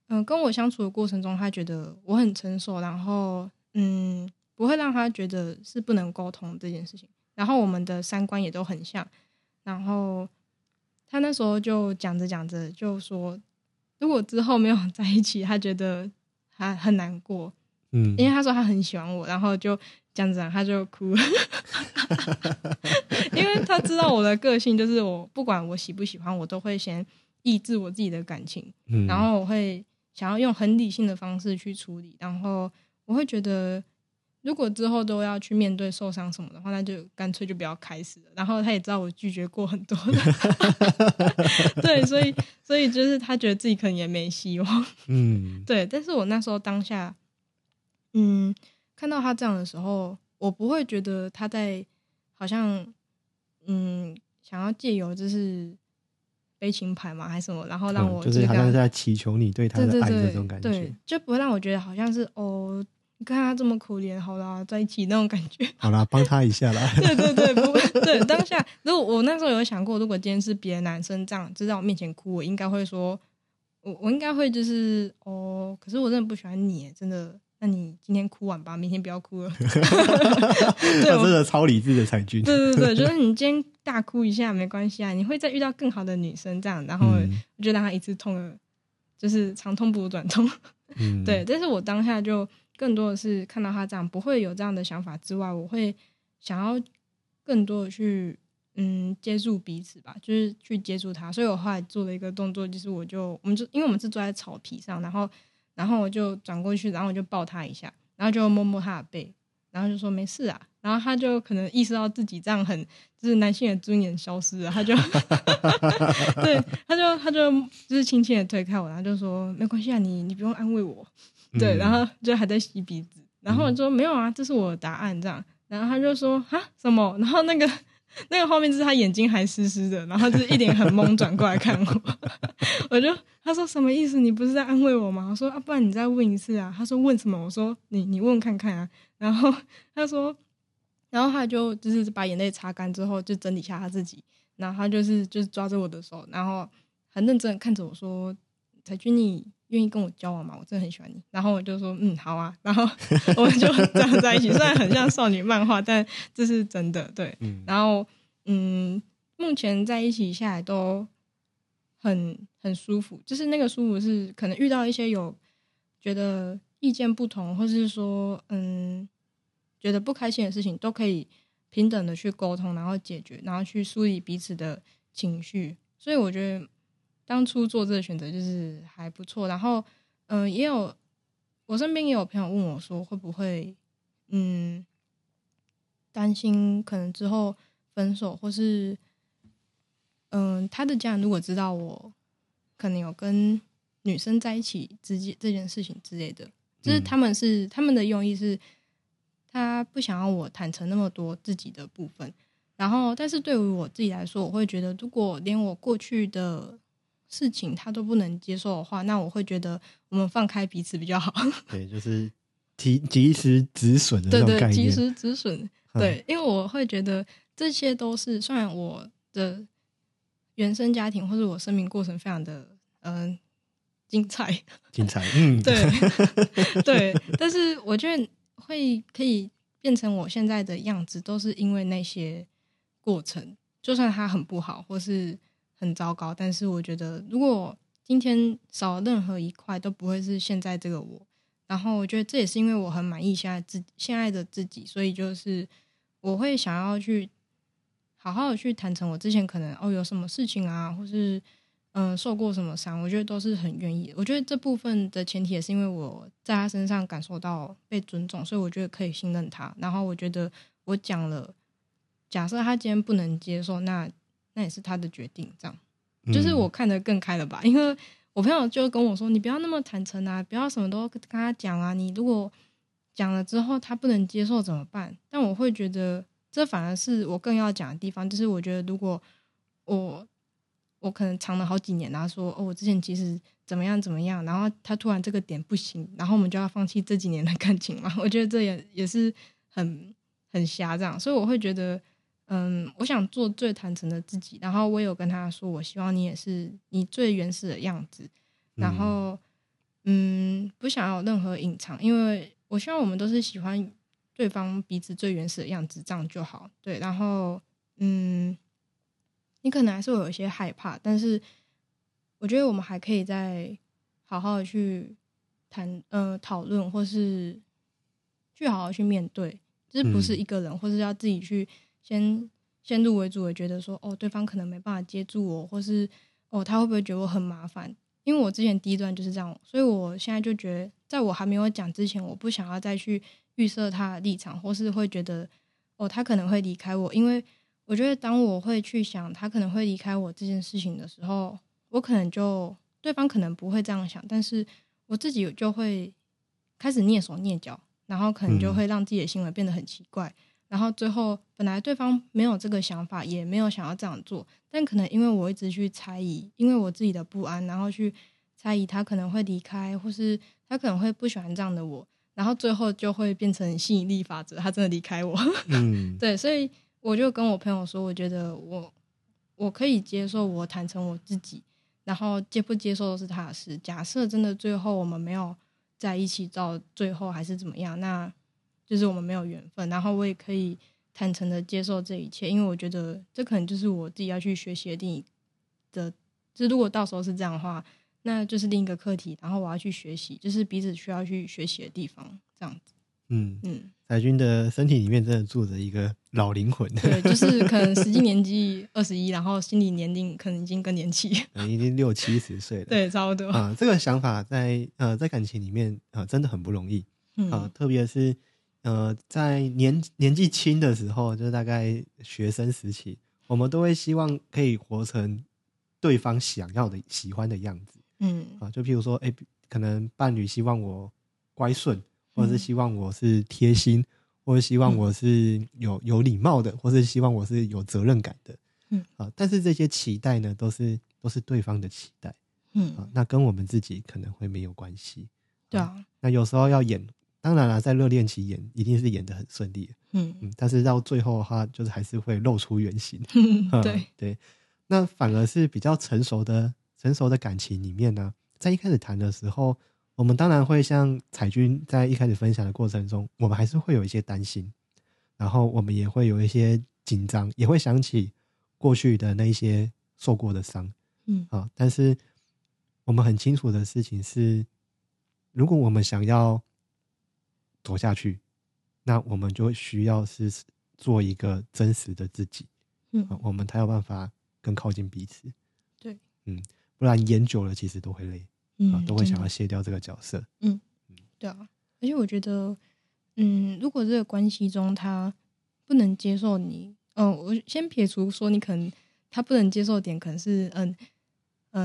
嗯、跟我相处的过程中，他觉得我很成熟，然后嗯，不会让他觉得是不能沟通这件事情，然后我们的三观也都很像。”然后他那时候就讲着讲着就说，如果之后没有在一起，他觉得他很难过，嗯，因为他说他很喜欢我，然后就这样子讲，他就哭了，[laughs] 因为他知道我的个性，就是我不管我喜不喜欢，我都会先抑制我自己的感情，嗯。然后我会想要用很理性的方式去处理，然后我会觉得，如果之后都要去面对受伤什么的话，那就干脆就不要开始了。然后他也知道我拒绝过很多的，[laughs] 对，所以所以就是他觉得自己可能也没希望，嗯 [laughs] 对。但是我那时候当下，嗯，看到他这样的时候，我不会觉得他在好像，嗯，想要借由就是悲情牌嘛，还是什么，然后让我嗯就是好像是在祈求你对他的爱这种感觉对，。就不会让我觉得好像是哦，你看他这么可怜，好啦，在一起那种感觉。好啦，帮他一下啦。[laughs] 对对对，不会。对当下，如果我那时候有想过，如果今天是别的男生这样就在我面前哭，我应该会说，我我应该会就是哦，可是我真的不喜欢你，真的。那你今天哭完吧，明天不要哭了。[laughs] 对，真的超理智的才俊。对对对，就 [laughs] 是你今天大哭一下没关系啊，你会再遇到更好的女生这样，然后就让他一次痛了，就是长痛不如短痛。嗯，对，但是我当下就更多的是看到他这样，不会有这样的想法之外，我会想要更多的去嗯接触彼此吧，就是去接触他。所以我后来做了一个动作，就是我就我们就因为我们是坐在草皮上，然后然后我就转过去，然后我就抱他一下，然后就摸摸他的背，然后就说没事啊。然后他就可能意识到自己这样很就是男性的尊严消失了，他就 [laughs] 对，他就他就就是轻轻的推开我，然后就说没关系啊，你你不用安慰我，对，嗯然后就还在吸鼻子，然后我说没有啊，这是我的答案这样，然后他就说啊什么，然后那个那个画面就是他眼睛还湿湿的，然后就是一脸很懵转过来看我，我就他说什么意思？你不是在安慰我吗？我说啊，不然你再问一次啊。他说问什么？我说你你问看看啊。然后他说，然后他就就是把眼泪擦干之后，就整理一下他自己，然后他就是就是抓着我的手，然后很认真看着我说：“彩君，你愿意跟我交往吗？我真的很喜欢你。”然后我就说：“嗯，好啊。”然后 [laughs] 我们就这样在一起，虽然很像少女漫画，但这是真的。对，嗯然后嗯，目前在一起下来都很很舒服，就是那个舒服是可能遇到一些有觉得意见不同，或是说嗯觉得不开心的事情，都可以平等的去沟通，然后解决，然后去梳理彼此的情绪。所以我觉得当初做这个选择就是还不错。然后嗯、呃也有我身边也有朋友问我说，会不会嗯担心可能之后分手，或是嗯、他的家人如果知道我可能有跟女生在一起之间这件事情之类的，就是嗯他们是他们的用意是他不想要我坦诚那么多自己的部分。然后，但是对于我自己来说，我会觉得，如果连我过去的事情他都不能接受的话，那我会觉得我们放开彼此比较好。[laughs] 对，就是及及时止损的对对，那种概念。及时止损。嗯对，因为我会觉得这些都是，虽然我的原生家庭或者我生命过程非常的嗯、精彩，精彩，嗯，对 [laughs] 对，但是我觉得会可以变成我现在的样子，都是因为那些过程，就算它很不好或是很糟糕，但是我觉得如果今天少了任何一块，都不会是现在这个我。然后我觉得这也是因为我很满意现在自现在的自己，所以就是我会想要去好好的去坦诚我之前可能哦有什么事情啊，或是嗯、受过什么伤，我觉得都是很愿意。我觉得这部分的前提也是因为我在他身上感受到被尊重，所以我觉得可以信任他。然后我觉得我讲了，假设他今天不能接受，那那也是他的决定，这样。就是我看得更开了吧，因为我朋友就跟我说，你不要那么坦诚啊，不要什么都跟他讲啊，你如果讲了之后他不能接受怎么办？但我会觉得这反而是我更要讲的地方，就是我觉得如果我我可能藏了好几年，然后说哦，我之前其实怎么样怎么样，然后他突然这个点不行，然后我们就要放弃这几年的感情嘛？我觉得这也也是很很瞎这样，所以我会觉得。嗯，我想做最坦诚的自己，然后我有跟他说，我希望你也是你最原始的样子，然后嗯，不想要有任何隐藏，因为我希望我们都是喜欢对方彼此最原始的样子，这样就好。对，然后嗯，你可能还是会有一些害怕，但是我觉得我们还可以再好好的去谈，呃，讨论，或是去好好去面对，就是不是一个人，或是要自己去。先先入为主的觉得说，哦，对方可能没办法接住我，或是哦，他会不会觉得我很麻烦？因为我之前第一段就是这样，所以我现在就觉得，在我还没有讲之前，我不想要再去预设他的立场，或是会觉得哦，他可能会离开我。因为我觉得，当我会去想他可能会离开我这件事情的时候，我可能就对方可能不会这样想，但是我自己就会开始蹑手蹑脚，然后可能就会让自己的行为变得很奇怪。然后最后，本来对方没有这个想法，也没有想要这样做，但可能因为我一直去猜疑，因为我自己的不安，然后去猜疑他可能会离开，或是他可能会不喜欢这样的我，然后最后就会变成吸引力法则，他真的离开我。[laughs] 嗯，对，所以我就跟我朋友说，我觉得我我可以接受我坦诚我自己，然后接不接受都是他的事。假设真的最后我们没有在一起到最后还是怎么样，那。就是我们没有缘分，然后我也可以坦诚的接受这一切，因为我觉得这可能就是我自己要去学习的另一的。就如果到时候是这样的话，那就是另一个课题，然后我要去学习，就是彼此需要去学习的地方，这样子。嗯嗯，彩君的身体里面真的住着一个老灵魂，对，就是可能实际年纪二十一，然后心理年龄可能已经更年期，[laughs] 已经六七十岁了。对，差不多啊、这个想法在呃在感情里面啊、呃、真的很不容易啊、嗯特别是。呃，在年年纪轻的时候，就是大概学生时期，我们都会希望可以活成对方想要的、喜欢的样子。嗯啊，就譬如说，哎、可能伴侣希望我乖顺，或者是希望我是贴心，或者希望我是有有礼貌的，或是希望我是有责任感的。嗯啊，但是这些期待呢，都是都是对方的期待嗯啊嗯，，那跟我们自己可能会没有关系。对啊，那有时候要演，当然了，在热恋期演一定是演的很顺利，嗯。嗯，但是到最后的话，就是还是会露出原形。[laughs] 嗯对，对，那反而是比较成熟的成熟的感情里面呢，在一开始谈的时候，我们当然会像彩君在一开始分享的过程中，我们还是会有一些担心，然后我们也会有一些紧张，也会想起过去的那一些受过的伤。嗯。啊。但是我们很清楚的事情是，如果我们想要走下去，那我们就需要是做一个真实的自己。嗯啊，我们才有办法更靠近彼此。对，嗯，不然演久了其实都会累啊嗯，，都会想要卸掉这个角色。嗯对啊，而且我觉得，嗯，如果这个关系中他不能接受你，嗯、我先撇除说你可能他不能接受的点，可能是嗯呃，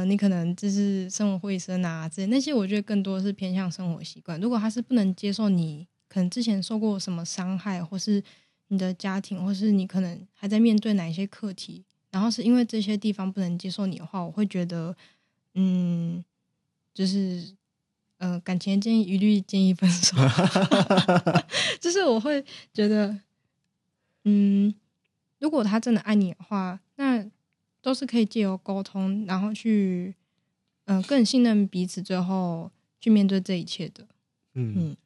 你可能就是生活卫生啊之类那些，我觉得更多是偏向生活习惯。如果他是不能接受你可能之前受过什么伤害，或是你的家庭，或是你可能还在面对哪一些课题，然后是因为这些地方不能接受你的话，我会觉得，嗯，就是，呃，感情建议一律建议分手，[laughs] [laughs] 就是我会觉得，嗯，如果他真的爱你的话，那都是可以借由沟通，然后去，嗯、更信任彼此，最后去面对这一切的。嗯。嗯。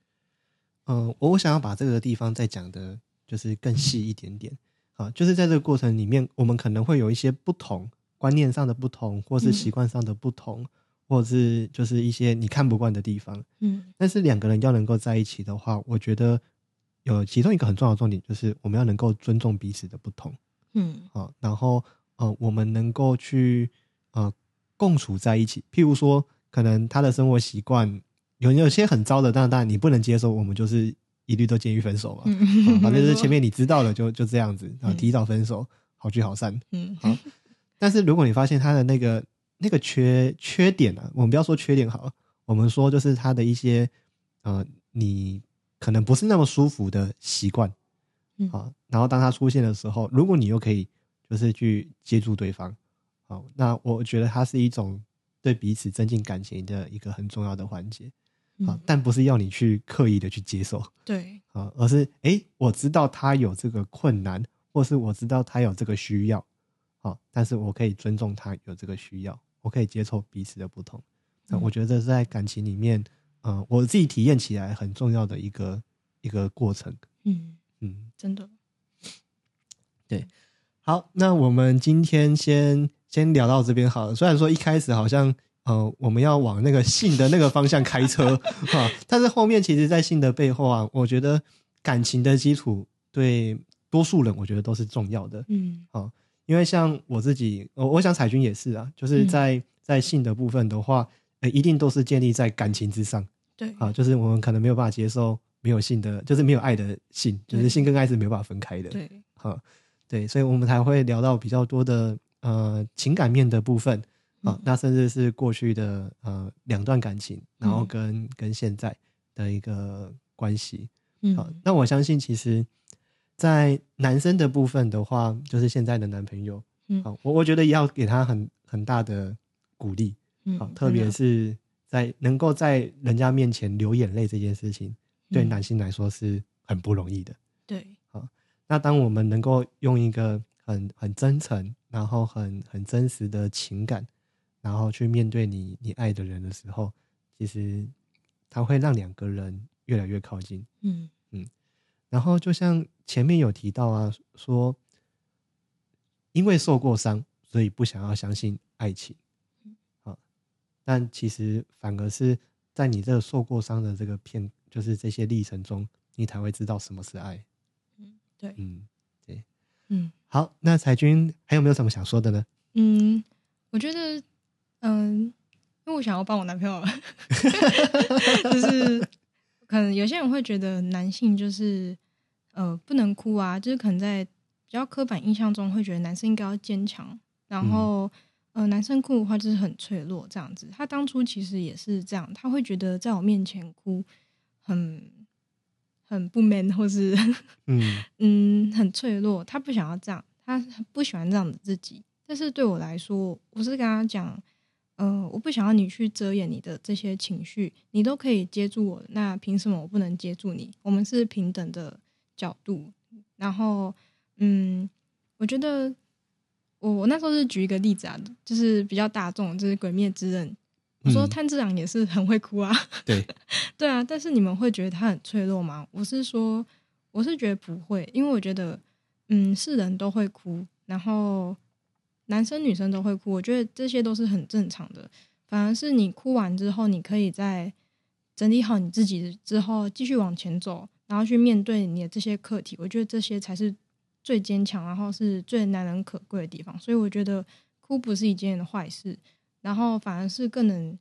嗯，我我想要把这个地方再讲的，就是更细一点点。啊，就是在这个过程里面，我们可能会有一些不同观念上的不同，或是嗯。习惯上的不同，或者是就是一些你看不惯的地方。嗯。但是两个人要能够在一起的话，我觉得有其中一个很重要的重点，就是我们要能够尊重彼此的不同。嗯。啊，然后呃，我们能够去呃共处在一起。譬如说，可能他的生活习惯有有些很糟的，当然当然你不能接受，我们就是一律都建议分手嘛。嗯啊反正 [laughs] 就是前面你知道了就就这样子啊，嗯提早分手，好聚好散。嗯好但是如果你发现他的那个那个缺缺点啊，我们不要说缺点好了，我们说就是他的一些呃，你可能不是那么舒服的习惯嗯啊，然后当他出现的时候，如果你又可以就是去接住对方，好，那我觉得它是一种对彼此增进感情的一个很重要的环节。啊嗯，但不是要你去刻意的去接受。对。[laughs] 啊，而是诶，我知道他有这个困难，或是我知道他有这个需要，好、但是我可以尊重他有这个需要，我可以接受彼此的不同。那嗯。我觉得这是在感情里面，呃，我自己体验起来很重要的一个一个过程。嗯。嗯，真的好，那我们今天先先聊到这边好了。虽然说一开始好像呃我们要往那个性的那个方向开车 [laughs] 哈，但是后面其实，在性的背后啊，我觉得感情的基础对多数人我觉得都是重要的。嗯好因为像我自己，我我想彩君也是啊，就是在、在性的部分的话，呃，一定都是建立在感情之上对啊，就是我们可能没有办法接受没有性的，就是没有爱的性，就是性跟爱是没有办法分开的。对哈，对，所以我们才会聊到比较多的呃情感面的部分啊，嗯那甚至是过去的呃两段感情，然后嗯跟、跟现在的一个关系。好，嗯那我相信其实，在男生的部分的话，就是现在的男朋友，嗯好，我我觉得也要给他很很大的鼓励，好，嗯，特别是在能够在人家面前流眼泪这件事情，对嗯男性来说是很不容易的。对那当我们能够用一个很很真诚，然后很很真实的情感，然后去面对你你爱的人的时候，其实它会让两个人越来越靠近。嗯嗯然后就像前面有提到啊，说因为受过伤，所以不想要相信爱情，啊，但其实反而是在你这个受过伤的这个片，就是这些历程中，你才会知道什么是爱。对嗯，嗯好，那彩君还有没有什么想说的呢？嗯，我觉得嗯，因为我想要帮我男朋友，[laughs] 就是可能有些人会觉得男性就是呃不能哭啊，就是可能在比较刻板印象中会觉得男生应该要坚强，然后、呃男生哭的话就是很脆弱这样子。他当初其实也是这样，他会觉得在我面前哭很很不 man，或是 [laughs] 嗯嗯很脆弱，他不想要这样，他不喜欢这样的自己。但是对我来说，我是跟他讲，呃，我不想要你去遮掩你的这些情绪，你都可以接住我，那凭什么我不能接住你？我们是平等的角度。然后，嗯，我觉得我我那时候是举一个例子啊，就是比较大众，就是《鬼灭之刃》。我说嗯炭治郎也是很会哭啊，[laughs] 对，[laughs] 对啊，但是你们会觉得他很脆弱吗？我是说，我是觉得不会，因为我觉得，嗯，是人都会哭，然后男生女生都会哭，我觉得这些都是很正常的。反而是你哭完之后，你可以在整理好你自己之后，继续往前走，然后去面对你的这些课题。我觉得这些才是最坚强，然后是最难能可贵的地方。所以我觉得哭不是一件坏事，然后反而是更能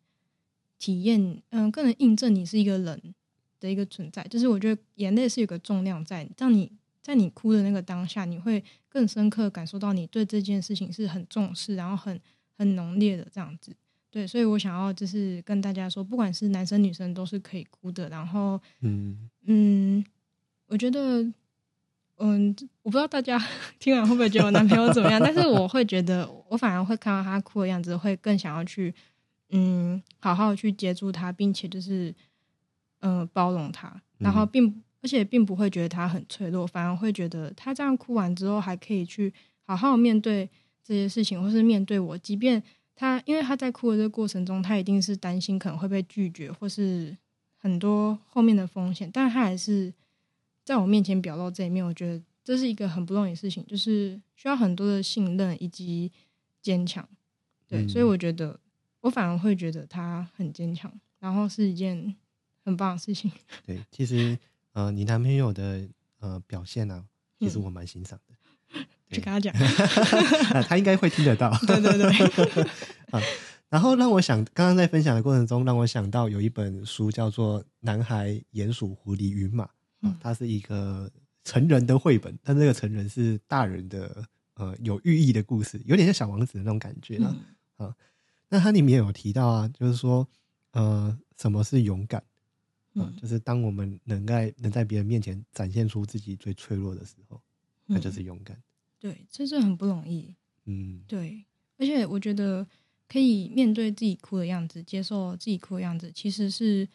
体验，嗯、更能印证你是一个人的一个存在。就是我觉得眼泪是有个重量在，让你在你哭的那个当下，你会更深刻感受到你对这件事情是很重视，然后很很浓烈的这样子。对，所以我想要就是跟大家说，不管是男生女生都是可以哭的。然后，嗯嗯，觉得，嗯，我不知道大家 [laughs] 听完会不会觉得我男朋友怎么样，但是我会觉得，我反而会看到他哭的样子，会更想要去，嗯，好好去接住他，并且就是，嗯、包容他，然后并而且并不会觉得他很脆弱，反而会觉得他这样哭完之后，还可以去好好面对这些事情，或是面对我，即便他因为他在哭的这个过程中，他一定是担心可能会被拒绝，或是很多后面的风险，但是他还是在我面前表露这一面，我觉得这是一个很不容易的事情，就是需要很多的信任以及坚强。对，嗯所以我觉得我反而会觉得他很坚强，然后是一件很棒的事情。[laughs] 对，其实呃，你男朋友的呃表现啊，其实嗯我蛮欣赏的。去跟他讲，[laughs] 啊，他应该会听得到。对对对，[laughs] 啊，然后让我想，刚刚在分享的过程中，让我想到有一本书叫做《男孩、鼹鼠、狐狸与马》它是一个成人的绘本，但这个成人是大人的呃有寓意的故事，有点像小王子的那种感觉啊。嗯那它里面有提到啊，就是说呃，什么是勇敢啊？嗯就是当我们能在能在别人面前展现出自己最脆弱的时候，那就嗯是勇敢。对，这是很不容易。嗯对，而且我觉得可以面对自己哭的样子，接受自己哭的样子，其实是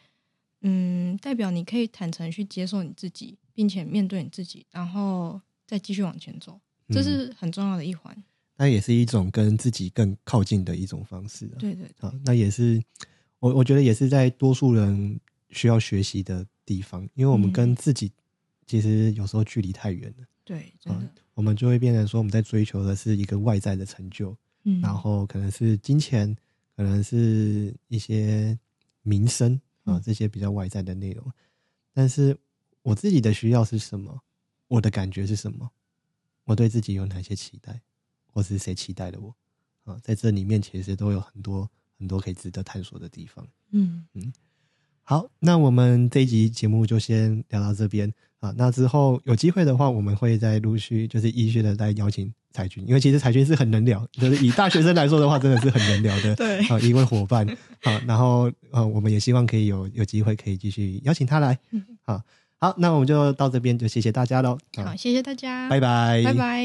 嗯，代表你可以坦诚去接受你自己，并且面对你自己，然后再继续往前走，这嗯是很重要的一环。那也是一种跟自己更靠近的一种方式啊。对对对，啊，那也是我我觉得也是在多数人需要学习的地方，因为我们嗯跟自己其实有时候距离太远了对，真的，我们就会变成说我们在追求的是一个外在的成就，嗯，然后可能是金钱，可能是一些名声啊嗯这些比较外在的内容，但是我自己的需要是什么？我的感觉是什么？我对自己有哪些期待，或是谁期待了我？啊，在这里面其实都有很多很多可以值得探索的地方。嗯嗯，好，那我们这一集节目就先聊到这边啊。那之后有机会的话，我们会再陆续就是依序的再邀请彩君，因为其实彩君是很能聊，就是以大学生来说的话，真的是很能聊的对，啊一位伙伴啊。然后啊，我们也希望可以有有机会可以继续邀请他来嗯。好，那我们就到这边，就谢谢大家喽。好，啊，谢谢大家，拜拜，拜拜。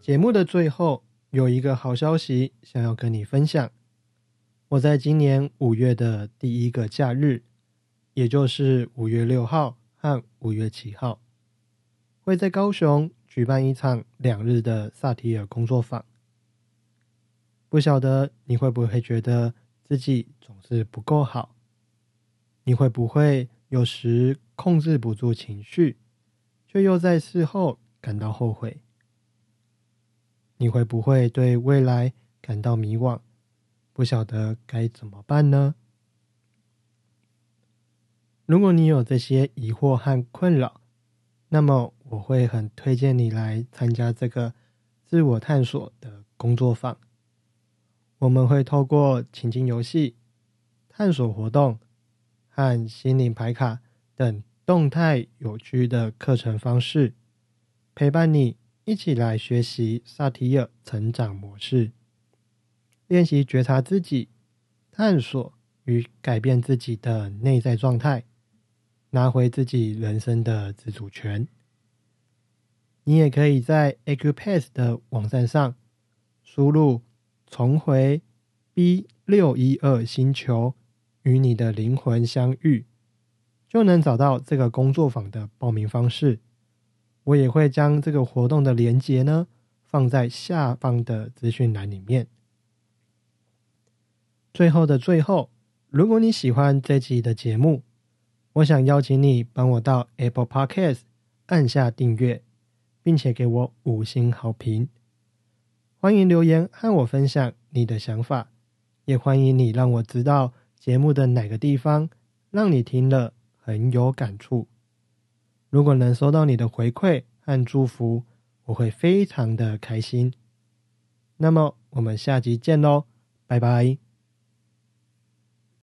节目的最后有一个好消息想要跟你分享，我在今年五月的第一个假日，也就是五月六号和五月七号，会在高雄举办一场两日的萨提尔工作坊。不晓得你会不会觉得自己总是不够好？你会不会有时控制不住情绪，却又在事后感到后悔？你会不会对未来感到迷惘，不晓得该怎么办呢？如果你有这些疑惑和困扰，那么我会很推荐你来参加这个自我探索的工作坊。我们会透过情境游戏、探索活动和心灵牌卡等动态有趣的课程方式，陪伴你一起来学习萨提尔成长模式，练习觉察自己，探索与改变自己的内在状态，拿回自己人生的自主权。你也可以在 Acupass 的网站上输入“重回 B 六一二星球，与你的灵魂相遇”，就能找到这个工作坊的报名方式。我也会将这个活动的连接呢放在下方的资讯栏里面。最后的最后，如果你喜欢这集的节目，我想邀请你帮我到 Apple Podcast 按下订阅，并且给我五星好评。欢迎留言和我分享你的想法，也欢迎你让我知道节目的哪个地方让你听了很有感触。如果能收到你的回馈和祝福，我会非常的开心。那么我们下集见喽，拜拜。